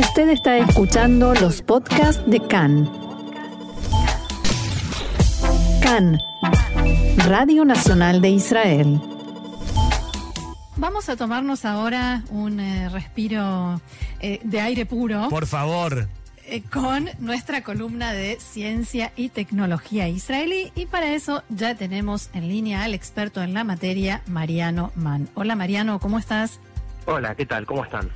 Usted está escuchando los podcasts de CAN. CAN, Radio Nacional de Israel. Vamos a tomarnos ahora un eh, respiro eh, de aire puro. Por favor. Eh, con nuestra columna de ciencia y tecnología israelí y para eso ya tenemos en línea al experto en la materia, Mariano Mann. Hola Mariano, ¿cómo estás? Hola, ¿qué tal? ¿Cómo están?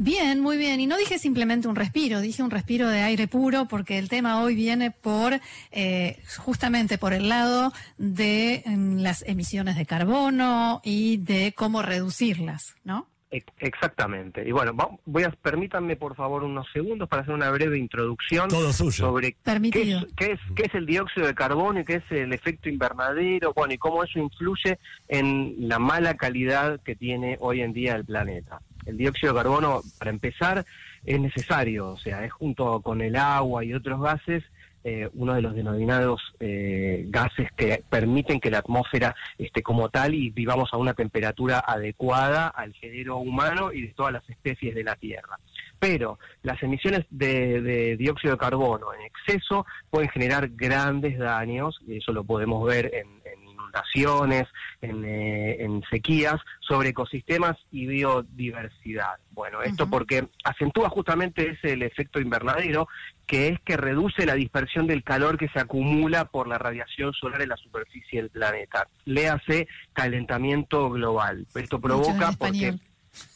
Bien, muy bien. Y no dije simplemente un respiro, dije un respiro de aire puro porque el tema hoy viene por eh, justamente por el lado de mm, las emisiones de carbono y de cómo reducirlas, ¿no? Exactamente. Y bueno, voy a permítanme por favor unos segundos para hacer una breve introducción sobre qué es, qué es, qué es el dióxido de carbono y qué es el efecto invernadero, bueno, y cómo eso influye en la mala calidad que tiene hoy en día el planeta el dióxido de carbono, para empezar, es necesario, o sea, es junto con el agua y otros gases eh, uno de los denominados eh, gases que permiten que la atmósfera esté como tal y vivamos a una temperatura adecuada al género humano y de todas las especies de la Tierra. Pero las emisiones de, dióxido de carbono en exceso pueden generar grandes daños, y eso lo podemos ver en, inundaciones, eh, en, sequías, sobre ecosistemas y biodiversidad. Bueno, esto porque acentúa justamente ese el efecto invernadero, que es que reduce la dispersión del calor que se acumula por la radiación solar en la superficie del planeta. Léase calentamiento global. Esto provoca porque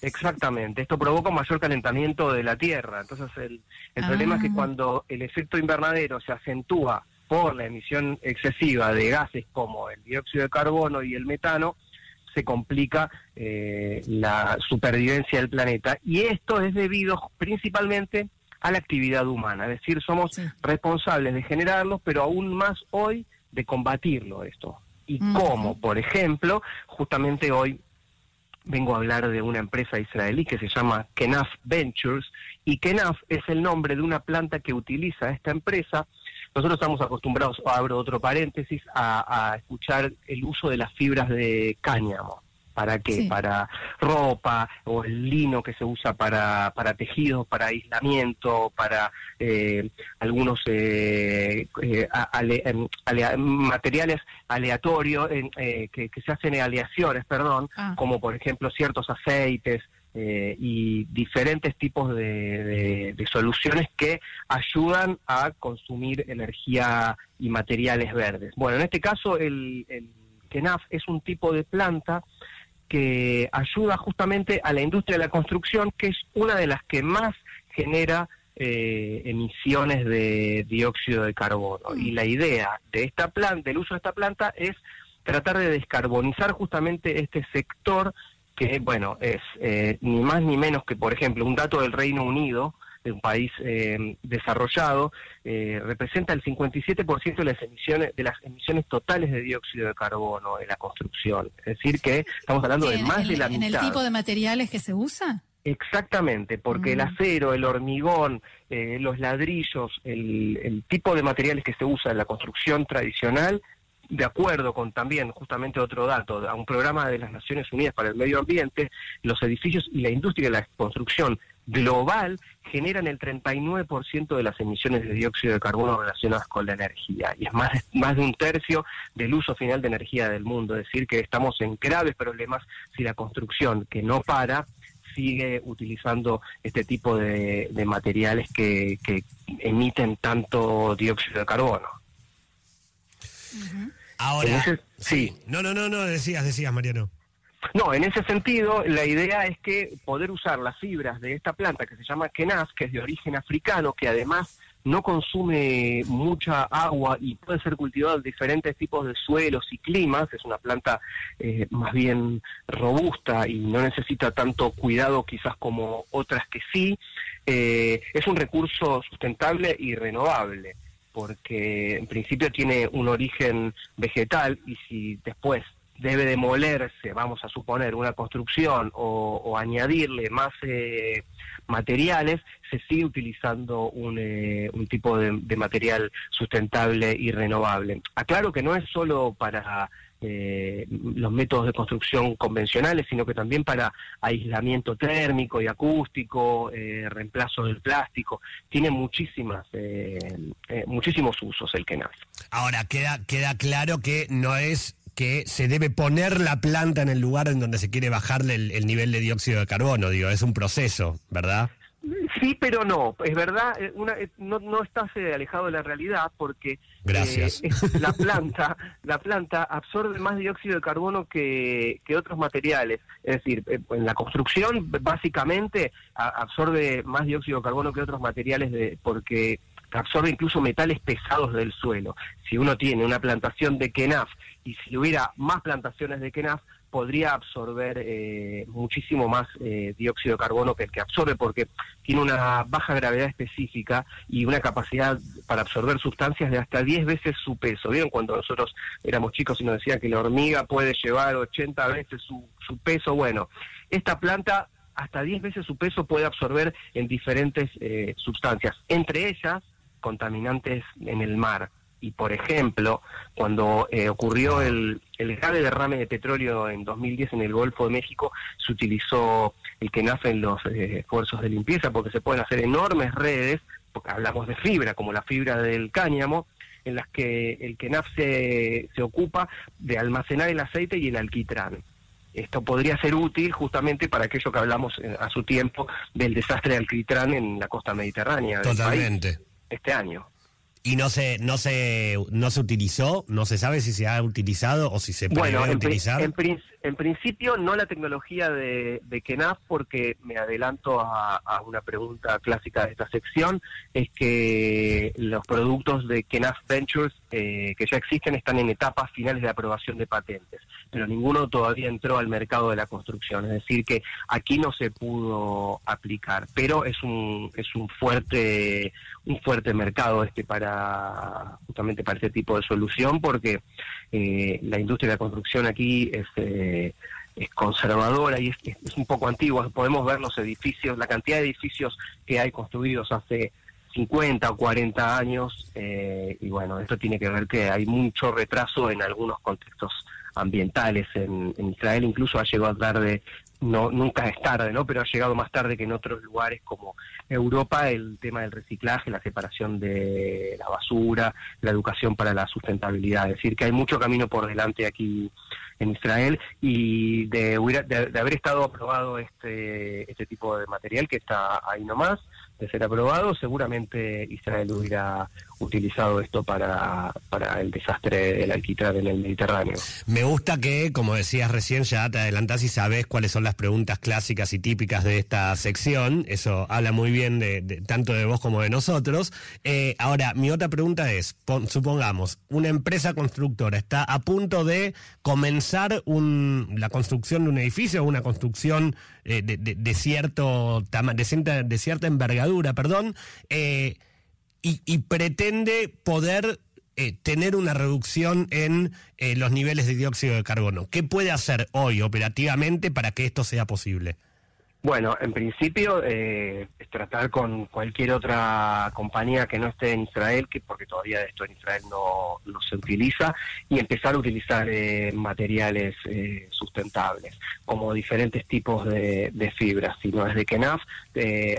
Exactamente, esto provoca un mayor calentamiento de la Tierra. Entonces el, el problema es que ah. cuando el efecto invernadero se acentúa por la emisión excesiva de gases como el dióxido de carbono y el metano, se complica eh, la supervivencia del planeta. Y esto es debido principalmente a la actividad humana, es decir, somos responsables de generarlo, pero aún más hoy de combatirlo esto. ¿Y cómo? Por ejemplo, justamente hoy vengo a hablar de una empresa israelí que se llama Kenaf Ventures y Kenaf es el nombre de una planta que utiliza esta empresa. Nosotros estamos acostumbrados, abro otro paréntesis, a, a escuchar el uso de las fibras de cáñamo. ¿Para qué? Para ropa o el lino que se usa para, para tejidos, para aislamiento, para eh, algunos eh, eh, em, materiales aleatorios que, se hacen aleaciones, perdón, ah. como por ejemplo ciertos aceites, y diferentes tipos de, soluciones que ayudan a consumir energía y materiales verdes. Bueno, en este caso el, el KENAF es un tipo de planta que ayuda justamente a la industria de la construcción, que es una de las que más genera eh, emisiones de dióxido de carbono. Y la idea de esta planta, del uso de esta planta, es tratar de descarbonizar justamente este sector que, bueno, es eh, ni más ni menos que, por ejemplo, un dato del Reino Unido, de un país eh, desarrollado, eh, representa el 57% de las emisiones de las emisiones totales de dióxido de carbono en la construcción. Es decir, que estamos hablando de más de la mitad. ¿En el tipo de materiales que se usa? Exactamente, porque el mm. acero, el hormigón, eh, los ladrillos, el, el tipo de materiales que se usa en la construcción tradicional de acuerdo con también justamente otro dato, a un programa de las Naciones Unidas para el Medio Ambiente, los edificios y la industria de la construcción global generan el 39% de las emisiones de dióxido de carbono relacionadas con la energía y es más, más de un tercio del uso final de energía del mundo, es decir, que estamos en graves problemas si la construcción que no para sigue utilizando este tipo de, materiales que, emiten tanto dióxido de carbono. Ahora, sí. No, no, no, no, decías, decías, Mariano. No, en ese sentido, la idea es que poder usar las fibras de esta planta que se llama kenaf, que es de origen africano, que además no consume mucha agua y puede ser cultivada en diferentes tipos de suelos y climas, es una planta eh, más bien robusta y no necesita tanto cuidado quizás como otras que sí, eh, es un recurso sustentable y renovable porque en principio tiene un origen vegetal y si después debe demolerse, vamos a suponer, una construcción o, añadirle más eh, materiales, se sigue utilizando un, eh, un tipo de, material sustentable y renovable. Aclaro que no es solo para eh, los métodos de construcción convencionales, sino que también para aislamiento térmico y acústico, eh, reemplazo del plástico. Tiene muchísimas, eh, muchísimos usos el KENAF. Ahora, queda, queda claro que no es que se debe poner la planta en el lugar en donde se quiere bajarle el nivel de dióxido de carbono, digo, es un proceso, ¿verdad? Sí, pero no. Es verdad, eh, una, eh, no, no estás eh, alejado de la realidad porque la planta la planta absorbe más dióxido de carbono que, que otros materiales. Es decir, en la construcción básicamente absorbe más dióxido de carbono que otros materiales de, porque absorbe incluso metales pesados del suelo. Si uno tiene una plantación de kenaf y si hubiera más plantaciones de kenaf, podría absorber eh, muchísimo más eh, dióxido de carbono que el que absorbe porque tiene una baja gravedad específica y una capacidad para absorber sustancias de hasta 10 veces su peso. ¿Vieron cuando nosotros éramos chicos y nos decían que la hormiga puede llevar 80 veces su, su peso? Bueno, esta planta hasta 10 veces su peso puede absorber en diferentes eh, sustancias, entre ellas contaminantes en el mar y por ejemplo, cuando eh, ocurrió el, el grave derrame de petróleo en 2010 en el Golfo de México, se utilizó el que nace en los eh, esfuerzos de limpieza porque se pueden hacer enormes redes, porque hablamos de fibra, como la fibra del cáñamo, en las que el KENAF se, se ocupa de almacenar el aceite y el alquitrán. Esto podría ser útil justamente para aquello que hablamos eh, a su tiempo del desastre de alquitrán en la costa mediterránea. Totalmente. este año. Y no se, no se, no se utilizó, no se sabe si se ha utilizado o si se puede utilizar. En, en, principio no la tecnología de, KENAF, porque me adelanto a, una pregunta clásica de esta sección, es que los productos de KENAF Ventures eh, que ya existen están en etapas finales de aprobación de patentes, pero ninguno todavía entró al mercado de la construcción, es decir que aquí no se pudo aplicar, pero es un, es un fuerte, un fuerte mercado este para justamente para este tipo de solución, porque eh, la industria de la construcción aquí es, eh, es conservadora y es, un poco antigua. Podemos ver los edificios, la cantidad de edificios que hay construidos hace 50 o 40 años, eh, y bueno, esto tiene que ver que hay mucho retraso en algunos contextos ambientales en, en Israel, incluso ha llegado tarde no nunca es tarde, ¿no? Pero ha llegado más tarde que en otros lugares como Europa el tema del reciclaje, la separación de la basura, la educación para la sustentabilidad. Es decir, que hay mucho camino por delante aquí en Israel y de, de, haber estado aprobado este, este tipo de material que está ahí nomás, de ser aprobado, seguramente Israel hubiera utilizado esto para, para el desastre del alquitrán en el Mediterráneo. Me gusta que, como decías recién, ya te adelantás y sabes cuáles son las preguntas clásicas y típicas de esta sección. Eso habla muy bien de, tanto de vos como de nosotros. Eh, ahora, mi otra pregunta es, supongamos, una empresa constructora está a punto de comenzar un, la construcción de un edificio una construcción eh, de, cierto de, cierta, de cierta envergadura, perdón, eh, y, pretende poder eh, tener una reducción en eh, los niveles de dióxido de carbono. ¿Qué puede hacer hoy operativamente para que esto sea posible? Bueno, en principio eh, tratar con cualquier otra compañía que no esté en Israel, que porque todavía esto en Israel no, no se utiliza, y empezar a utilizar eh, materiales eh, sustentables, como diferentes tipos de, fibras. Si no es de Kenaf,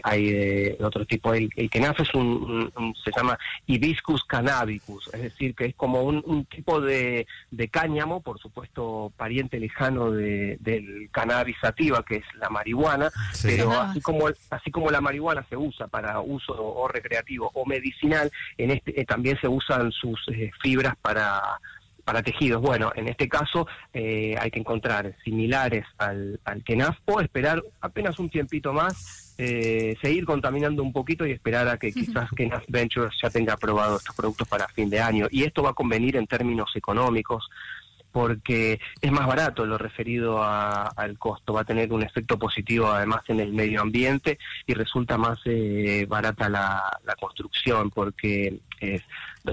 hay de otro tipo. El, Kenaf es un, se llama Hibiscus cannabicus, es decir, que es como un, tipo de, de, cáñamo, por supuesto pariente lejano de, del cannabis sativa, que es la marihuana, pero así como así como la marihuana se usa para uso o recreativo o medicinal, en este eh, también se usan sus eh, fibras para para tejidos. Bueno, en este caso eh, hay que encontrar similares al, al KENAF o esperar apenas un tiempito más, seguir contaminando un poquito y esperar a que quizás KENAF Ventures ya tenga aprobado estos productos para fin de año. Y esto va a convenir en términos económicos porque es más barato lo referido al costo, va a tener un efecto positivo además en el medio ambiente y resulta más eh, barata la, construcción porque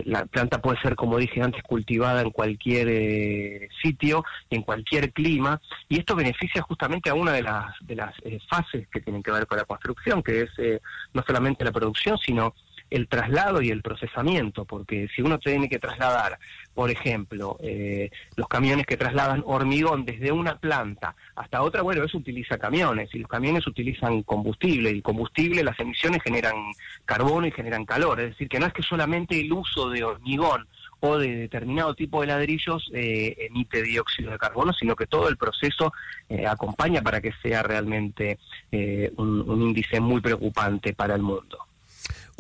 la planta puede ser, como dije antes, cultivada en cualquier eh, sitio, en cualquier clima y esto beneficia justamente a una de las, de las eh, fases que tienen que ver con la construcción, que es no solamente la producción, sino el traslado y el procesamiento, porque si uno tiene que trasladar, por ejemplo, eh, los camiones que trasladan hormigón desde una planta hasta otra, bueno, eso utiliza camiones, y los camiones utilizan combustible, y combustible, las emisiones generan carbono y generan calor, es decir, que no es que solamente el uso de hormigón o de determinado tipo de ladrillos eh, emite dióxido de carbono, sino que todo el proceso eh, acompaña para que sea realmente eh, un, índice muy preocupante para el mundo.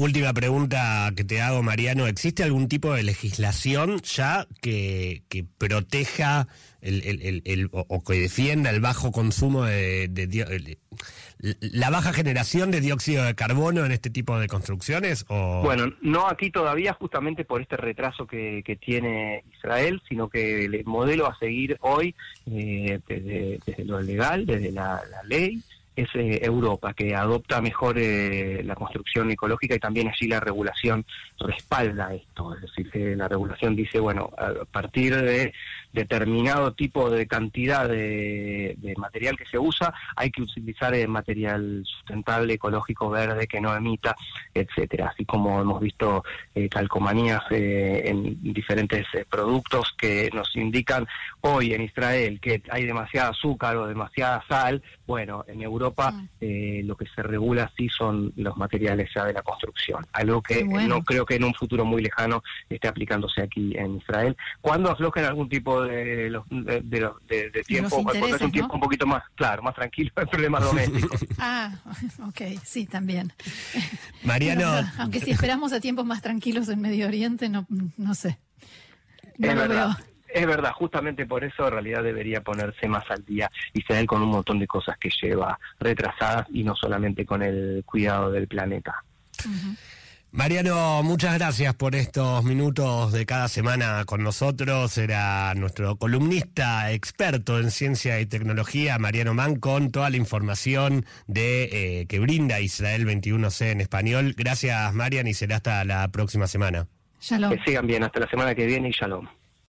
Última pregunta que te hago, Mariano. ¿Existe algún tipo de legislación ya que, que proteja el, o, que defienda el bajo consumo de, la baja generación de dióxido de carbono en este tipo de construcciones? O... Bueno, no aquí todavía justamente por este retraso que, tiene Israel, sino que el modelo a seguir hoy eh, desde, lo legal, desde la ley, es eh, Europa, que adopta mejor eh, la construcción ecológica y también allí la regulación respalda esto. Es decir, que la regulación dice, bueno, a partir de determinado tipo de cantidad de, material que se usa, hay que utilizar eh, material sustentable, ecológico, verde, que no emita, etcétera. Así como hemos visto calcomanías en diferentes productos que nos indican hoy en Israel que hay demasiada azúcar o demasiada sal, bueno, en Europa Europa eh, lo que se regula sí son los materiales ya de la construcción, algo que no creo que en un futuro muy lejano esté aplicándose aquí en Israel. Cuando aflojen algún tipo de, de, tiempo, cuando es un tiempo un poquito más, claro, más tranquilo, el problema doméstico. ah, ok, sí, también. Mariano. aunque si esperamos a tiempos más tranquilos en Medio Oriente, no, no sé. No lo veo. Es verdad, justamente por eso en realidad debería ponerse más al día Israel con un montón de cosas que lleva retrasadas y no solamente con el cuidado del planeta. Mariano, muchas gracias por estos minutos de cada semana con nosotros. Era nuestro columnista experto en ciencia y tecnología, Mariano Man, con toda la información de eh, que brinda Israel 21C en español. Gracias, Marian, y será hasta la próxima semana. Shalom. Que sigan bien, hasta la semana que viene y shalom.